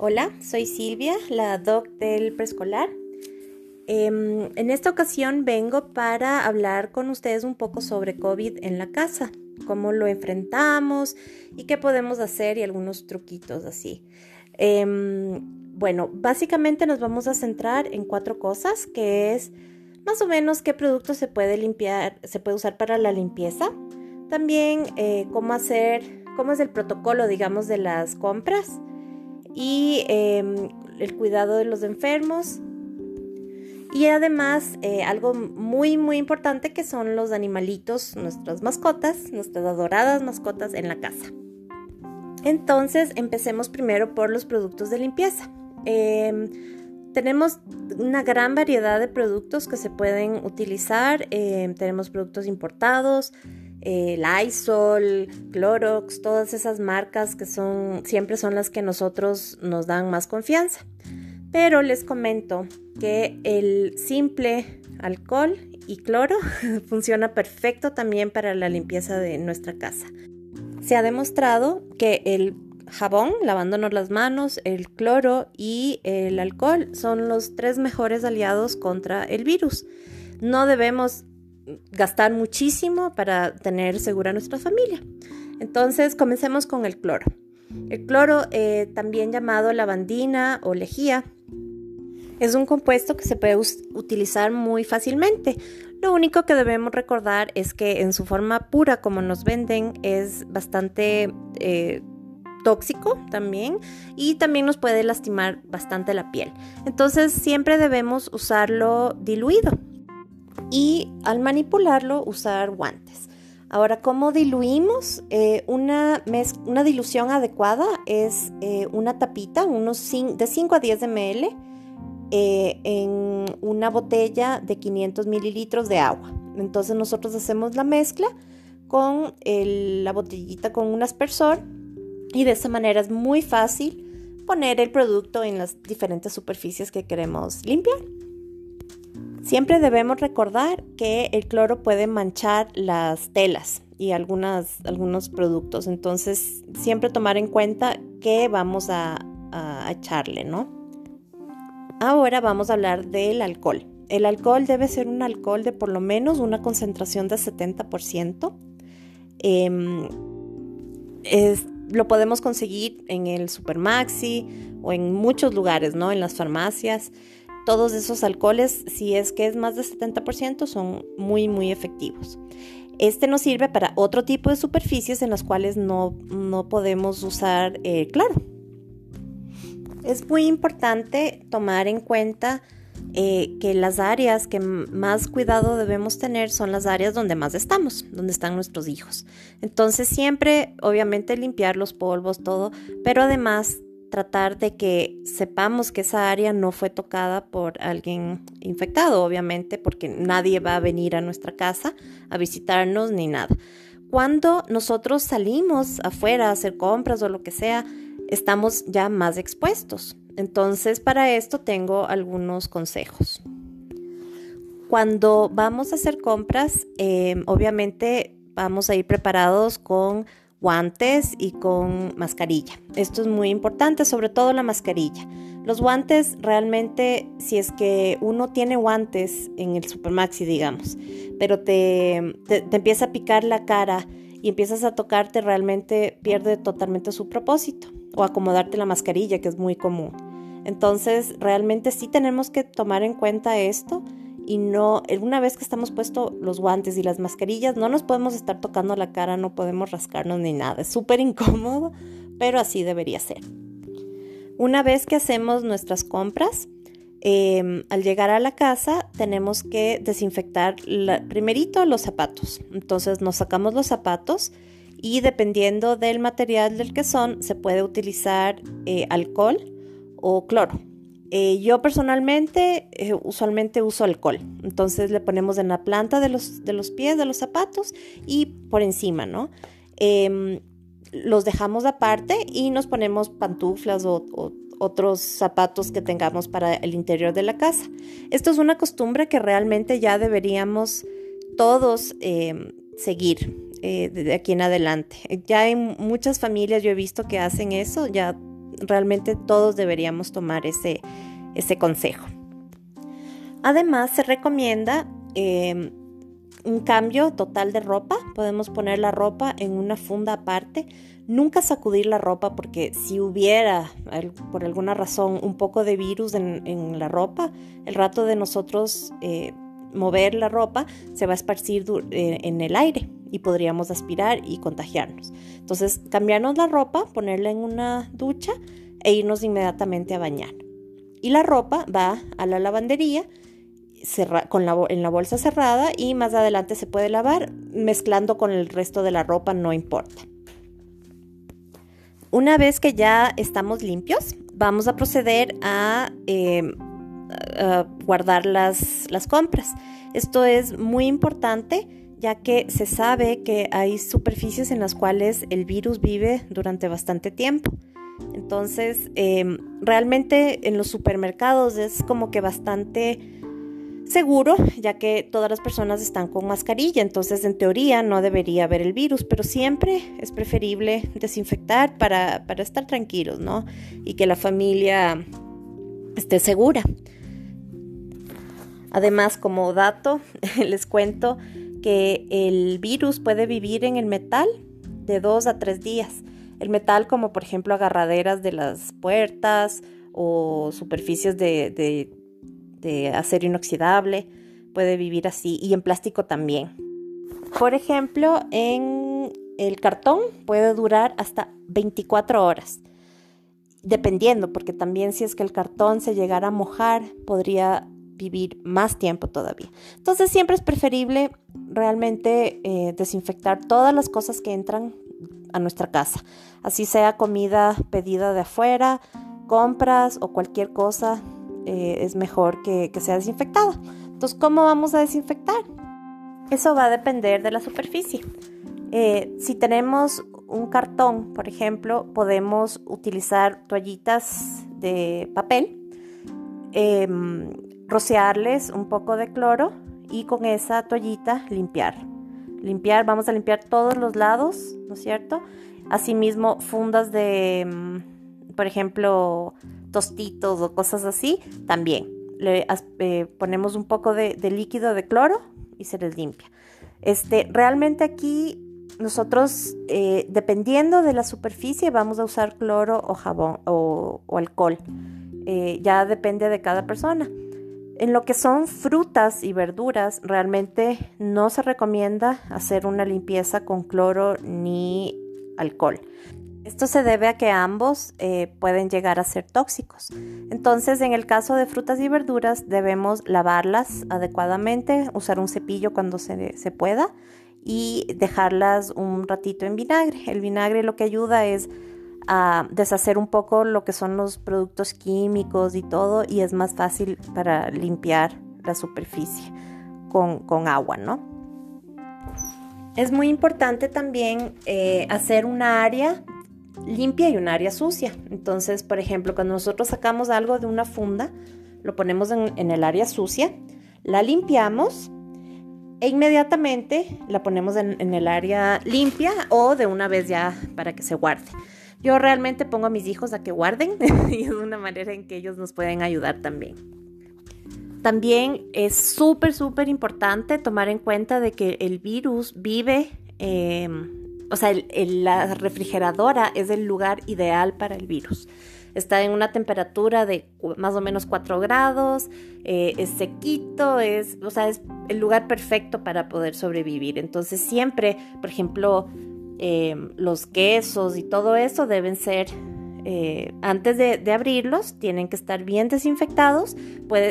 Hola, soy Silvia, la doc del preescolar. Em, en esta ocasión vengo para hablar con ustedes un poco sobre COVID en la casa, cómo lo enfrentamos y qué podemos hacer y algunos truquitos así. Em, bueno, básicamente nos vamos a centrar en cuatro cosas, que es más o menos qué producto se puede limpiar, se puede usar para la limpieza. También eh, cómo hacer, cómo es el protocolo, digamos, de las compras y em, el cuidado de los enfermos. Y además eh, algo muy muy importante que son los animalitos, nuestras mascotas, nuestras adoradas mascotas en la casa. Entonces empecemos primero por los productos de limpieza. Em, tenemos una gran variedad de productos que se pueden utilizar. Em, tenemos productos importados, eh, Lysol, Clorox, todas esas marcas que son siempre son las que nosotros nos dan más confianza. Pero les comento que el simple alcohol y cloro funciona perfecto también para la limpieza de nuestra casa. Se ha demostrado que el jabón, lavándonos las manos, el cloro y el alcohol son los tres mejores aliados contra el virus. No debemos gastar muchísimo para tener segura nuestra familia. Entonces, comencemos con el cloro. El cloro, eh, también llamado lavandina o lejía, es un compuesto que se puede utilizar muy fácilmente. Lo único que debemos recordar es que en su forma pura, como nos venden, es bastante eh, tóxico también y también nos puede lastimar bastante la piel. Entonces siempre debemos usarlo diluido y al manipularlo usar guantes. Ahora, ¿cómo diluimos? Eh, una, una, dilución adecuada es eh, una tapita, unos de 5 a 10 ml, eh, en una botella de 500 mililitros de agua. Entonces nosotros hacemos la mezcla con la botellita con un aspersor y de esa manera es muy fácil poner el producto en las diferentes superficies que queremos limpiar. Siempre debemos recordar que el cloro puede manchar las telas y algunos productos, entonces siempre tomar en cuenta que vamos a, echarle, ¿no? Ahora vamos a hablar del alcohol. El alcohol debe ser un alcohol de por lo menos una concentración de 70%. Em, lo podemos conseguir en el Supermaxi o en muchos lugares, ¿no? En las farmacias todos esos alcoholes, si es que es más de 70%, son muy, muy efectivos. Este nos sirve para otro tipo de superficies en las cuales no, podemos usar eh, claro. Es muy importante tomar en cuenta eh, que las áreas que más cuidado debemos tener son las áreas donde más estamos, donde están nuestros hijos. Entonces siempre, obviamente, limpiar los polvos, todo, pero además tratar de que sepamos que esa área no fue tocada por alguien infectado, obviamente, porque nadie va a venir a nuestra casa a visitarnos ni nada. Cuando nosotros salimos afuera a hacer compras o lo que sea, estamos ya más expuestos. Entonces, para esto tengo algunos consejos. Cuando vamos a hacer compras, eh, obviamente vamos a ir preparados con guantes y con mascarilla. Esto es muy importante, sobre todo la mascarilla. Los guantes realmente, si es que uno tiene guantes en el Supermaxi, digamos, pero te, te, empieza a picar la cara y empiezas a tocarte, realmente pierde totalmente su propósito. O acomodarte la mascarilla, que es muy común. Entonces, realmente sí tenemos que tomar en cuenta esto y no, una vez que estamos puestos los guantes y las mascarillas, no nos podemos estar tocando la cara, no podemos rascarnos ni nada. Es súper incómodo, pero así debería ser. Una vez que hacemos nuestras compras, em, al llegar a la casa tenemos que desinfectar primerito los zapatos. Entonces nos sacamos los zapatos y dependiendo del material del que son, se puede utilizar eh, alcohol o cloro. Eh, yo personalmente eh, usualmente uso alcohol, entonces le ponemos en la planta de los, de los pies de los zapatos y por encima, ¿no? Em, los dejamos aparte y nos ponemos pantuflas o, otros zapatos que tengamos para el interior de la casa. Esto es una costumbre que realmente ya deberíamos todos em, seguir eh, de aquí en adelante. Ya hay muchas familias yo he visto que hacen eso, ya realmente todos deberíamos tomar ese, ese consejo. Además, se recomienda em, un cambio total de ropa. Podemos poner la ropa en una funda aparte. Nunca sacudir la ropa porque si hubiera por alguna razón un poco de virus en, la ropa, el rato de nosotros eh, mover la ropa se va a esparcir eh, en el aire y podríamos aspirar y contagiarnos. Entonces, cambiarnos la ropa, ponerla en una ducha e irnos inmediatamente a bañar. Y la ropa va a la lavandería con la, en la bolsa cerrada y más adelante se puede lavar mezclando con el resto de la ropa, no importa. Una vez que ya estamos limpios, vamos a proceder a, em, guardar las compras. Esto es muy importante ya que se sabe que hay superficies en las cuales el virus vive durante bastante tiempo. Entonces, em, realmente en los supermercados es como que bastante seguro, ya que todas las personas están con mascarilla, entonces en teoría no debería haber el virus, pero siempre es preferible desinfectar para, para estar tranquilos, ¿no? Y que la familia esté segura. Además, como dato, les cuento que el virus puede vivir en el metal de dos a tres días. El metal como por ejemplo agarraderas de las puertas o superficies de acero inoxidable, puede vivir así y en plástico también. Por ejemplo, en el cartón puede durar hasta 24 horas, dependiendo, porque también si es que el cartón se llegara a mojar, podría vivir más tiempo todavía. Entonces siempre es preferible realmente eh, desinfectar todas las cosas que entran a nuestra casa, así sea comida pedida de afuera, compras o cualquier cosa eh, es mejor que, sea desinfectada. Entonces, ¿cómo vamos a desinfectar? Eso va a depender de la superficie. Eh, si tenemos un cartón, por ejemplo, podemos utilizar toallitas de papel, em, rociarles un poco de cloro y con esa toallita limpiar. Limpiar, vamos a limpiar todos los lados, ¿no es cierto? Asimismo, fundas de, em, por ejemplo, tostitos o cosas así, también. Le eh, ponemos un poco de, líquido de cloro y se les limpia. Este, realmente aquí nosotros, eh, dependiendo de la superficie, vamos a usar cloro o jabón o, alcohol. Eh, ya depende de cada persona. En lo que son frutas y verduras, realmente no se recomienda hacer una limpieza con cloro ni alcohol. Esto se debe a que ambos eh, pueden llegar a ser tóxicos. Entonces, en el caso de frutas y verduras, debemos lavarlas adecuadamente, usar un cepillo cuando se, pueda y dejarlas un ratito en vinagre. El vinagre lo que ayuda es a deshacer un poco lo que son los productos químicos y todo y es más fácil para limpiar la superficie con, agua, ¿no? Es muy importante también eh, hacer una área limpia y un área sucia. Entonces, por ejemplo, cuando nosotros sacamos algo de una funda, lo ponemos en, el área sucia, la limpiamos e inmediatamente la ponemos en, el área limpia o de una vez ya para que se guarde. Yo realmente pongo a mis hijos a que guarden y es una manera en que ellos nos pueden ayudar también. También es súper, súper importante tomar en cuenta de que el virus vive eh, o sea, la refrigeradora es el lugar ideal para el virus. Está en una temperatura de más o menos 4 grados, eh, es sequito, es, o sea, es el lugar perfecto para poder sobrevivir. Entonces siempre, por ejemplo, eh, los quesos y todo eso deben ser eh, antes de, abrirlos, tienen que estar bien desinfectados.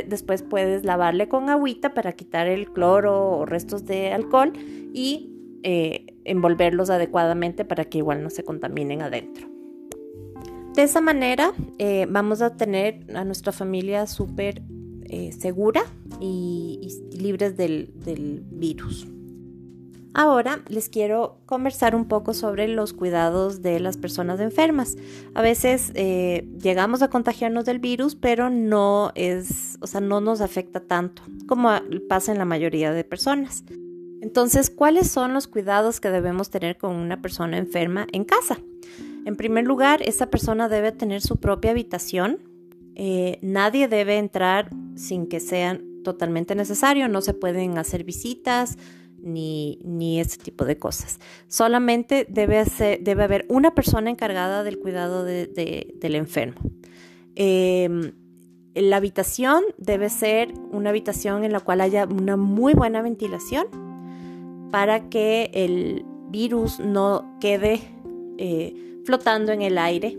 después puedes lavarle con agüita para quitar el cloro o restos de alcohol y eh, envolverlos adecuadamente para que igual no se contaminen adentro. De esa manera vamos a tener a nuestra familia súper segura y, libres del, virus. Ahora les quiero conversar un poco sobre los cuidados de las personas enfermas. A veces llegamos a contagiarnos del virus, pero no es, o sea, no nos afecta tanto como pasa en la mayoría de personas. Entonces, ¿cuáles son los cuidados que debemos tener con una persona enferma en casa? En primer lugar, esa persona debe tener su propia habitación. Eh, nadie debe entrar sin que sea totalmente necesario. No se pueden hacer visitas ni, ni ese tipo de cosas. Solamente debe, debe haber una persona encargada del cuidado del enfermo. Em, la habitación debe ser una habitación en la cual haya una muy buena ventilación para que el virus no quede eh, flotando en el aire,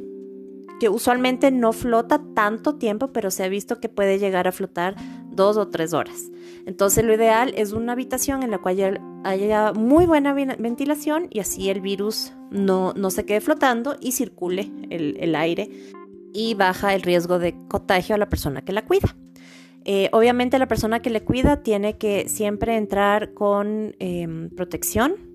que usualmente no flota tanto tiempo, pero se ha visto que puede llegar a flotar dos o tres horas. Entonces lo ideal es una habitación en la cual haya muy buena ventilación y así el virus no, no se quede flotando y circule el, aire y baja el riesgo de contagio a la persona que la cuida. Eh, obviamente la persona que le cuida tiene que siempre entrar con em, protección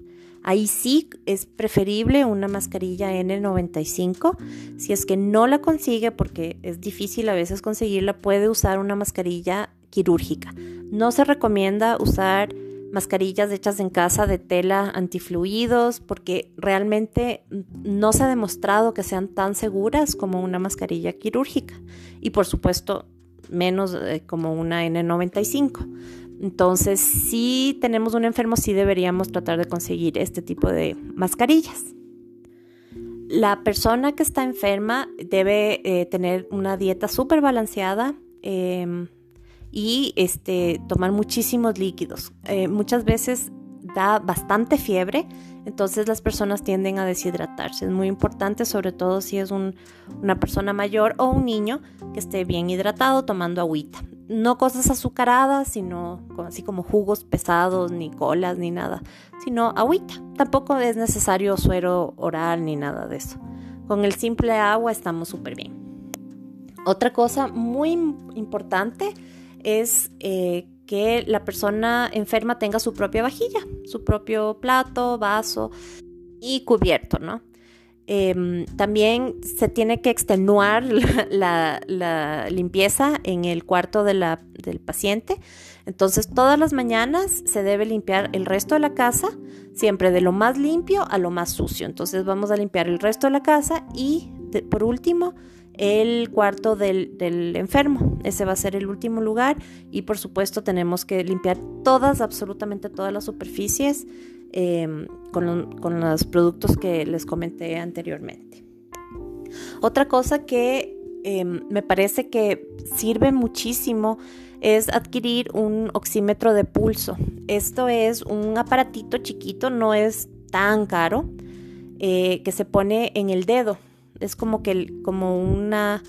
Ahí sí es preferible una mascarilla N95. Si es que no la consigue, porque es difícil a veces conseguirla, puede usar una mascarilla quirúrgica. No se recomienda usar mascarillas hechas en casa de tela antifluidos porque realmente no se ha demostrado que sean tan seguras como una mascarilla quirúrgica y por supuesto menos eh, como una N95. Entonces, si tenemos un enfermo, sí deberíamos tratar de conseguir este tipo de mascarillas. La persona que está enferma debe eh, tener una dieta súper balanceada em, y este, tomar muchísimos líquidos. Eh, muchas veces da bastante fiebre, entonces las personas tienden a deshidratarse. Es muy importante, sobre todo si es una persona mayor o un niño, que esté bien hidratado tomando agüita no cosas azucaradas, sino así como jugos pesados, ni colas, ni nada, sino agüita. Tampoco es necesario suero oral ni nada de eso. Con el simple agua estamos súper bien. Otra cosa muy importante es eh, que la persona enferma tenga su propia vajilla, su propio plato, vaso y cubierto, ¿no? Em, también se tiene que extenuar la, limpieza en el cuarto del paciente. Entonces todas las mañanas se debe limpiar el resto de la casa, siempre de lo más limpio a lo más sucio. Entonces vamos a limpiar el resto de la casa y por último el cuarto del, del, enfermo. Ese va a ser el último lugar y por supuesto tenemos que limpiar todas, absolutamente todas las superficies Em, con, los productos que les comenté anteriormente. Otra cosa que em, me parece que sirve muchísimo es adquirir un oxímetro de pulso. Esto es un aparatito chiquito, no es tan caro, eh, que se pone en el dedo. Es como que como una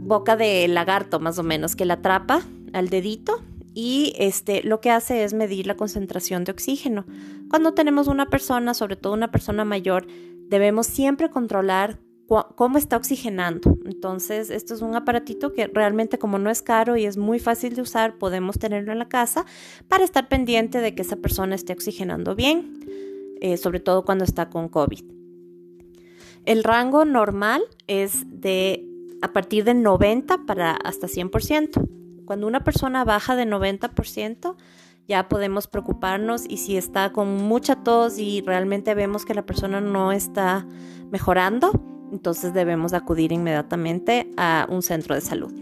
boca de lagarto más o menos que la atrapa al dedito y este, lo que hace es medir la concentración de oxígeno. Cuando tenemos una persona, sobre todo una persona mayor, debemos siempre controlar cómo está oxigenando. Entonces, esto es un aparatito que realmente como no es caro y es muy fácil de usar, podemos tenerlo en la casa para estar pendiente de que esa persona esté oxigenando bien, eh, sobre todo cuando está con COVID. El rango normal es de a partir de 90 para hasta 100%. Cuando una persona baja de 90%, ya podemos preocuparnos y si está con mucha tos y realmente vemos que la persona no está mejorando, entonces debemos acudir inmediatamente a un centro de salud.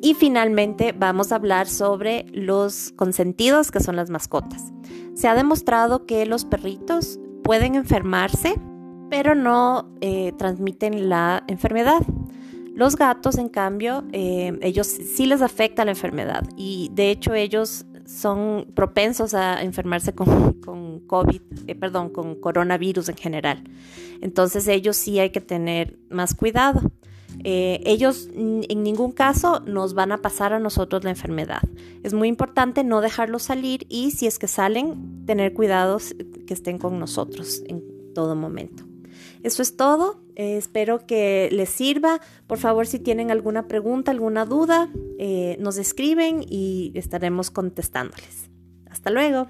Y finalmente vamos a hablar sobre los consentidos que son las mascotas. Se ha demostrado que los perritos pueden enfermarse, pero no eh, transmiten la enfermedad. Los gatos, en cambio, eh, ellos sí les afecta la enfermedad y de hecho ellos son propensos a enfermarse con, COVID, eh, perdón, con coronavirus en general. Entonces ellos sí hay que tener más cuidado. Eh, ellos en ningún caso nos van a pasar a nosotros la enfermedad. Es muy importante no dejarlos salir y si es que salen, tener cuidados que estén con nosotros en todo momento. Eso es todo. Eh, espero que les sirva. Por favor, si tienen alguna pregunta, alguna duda, eh, nos escriben y estaremos contestándoles. Hasta luego.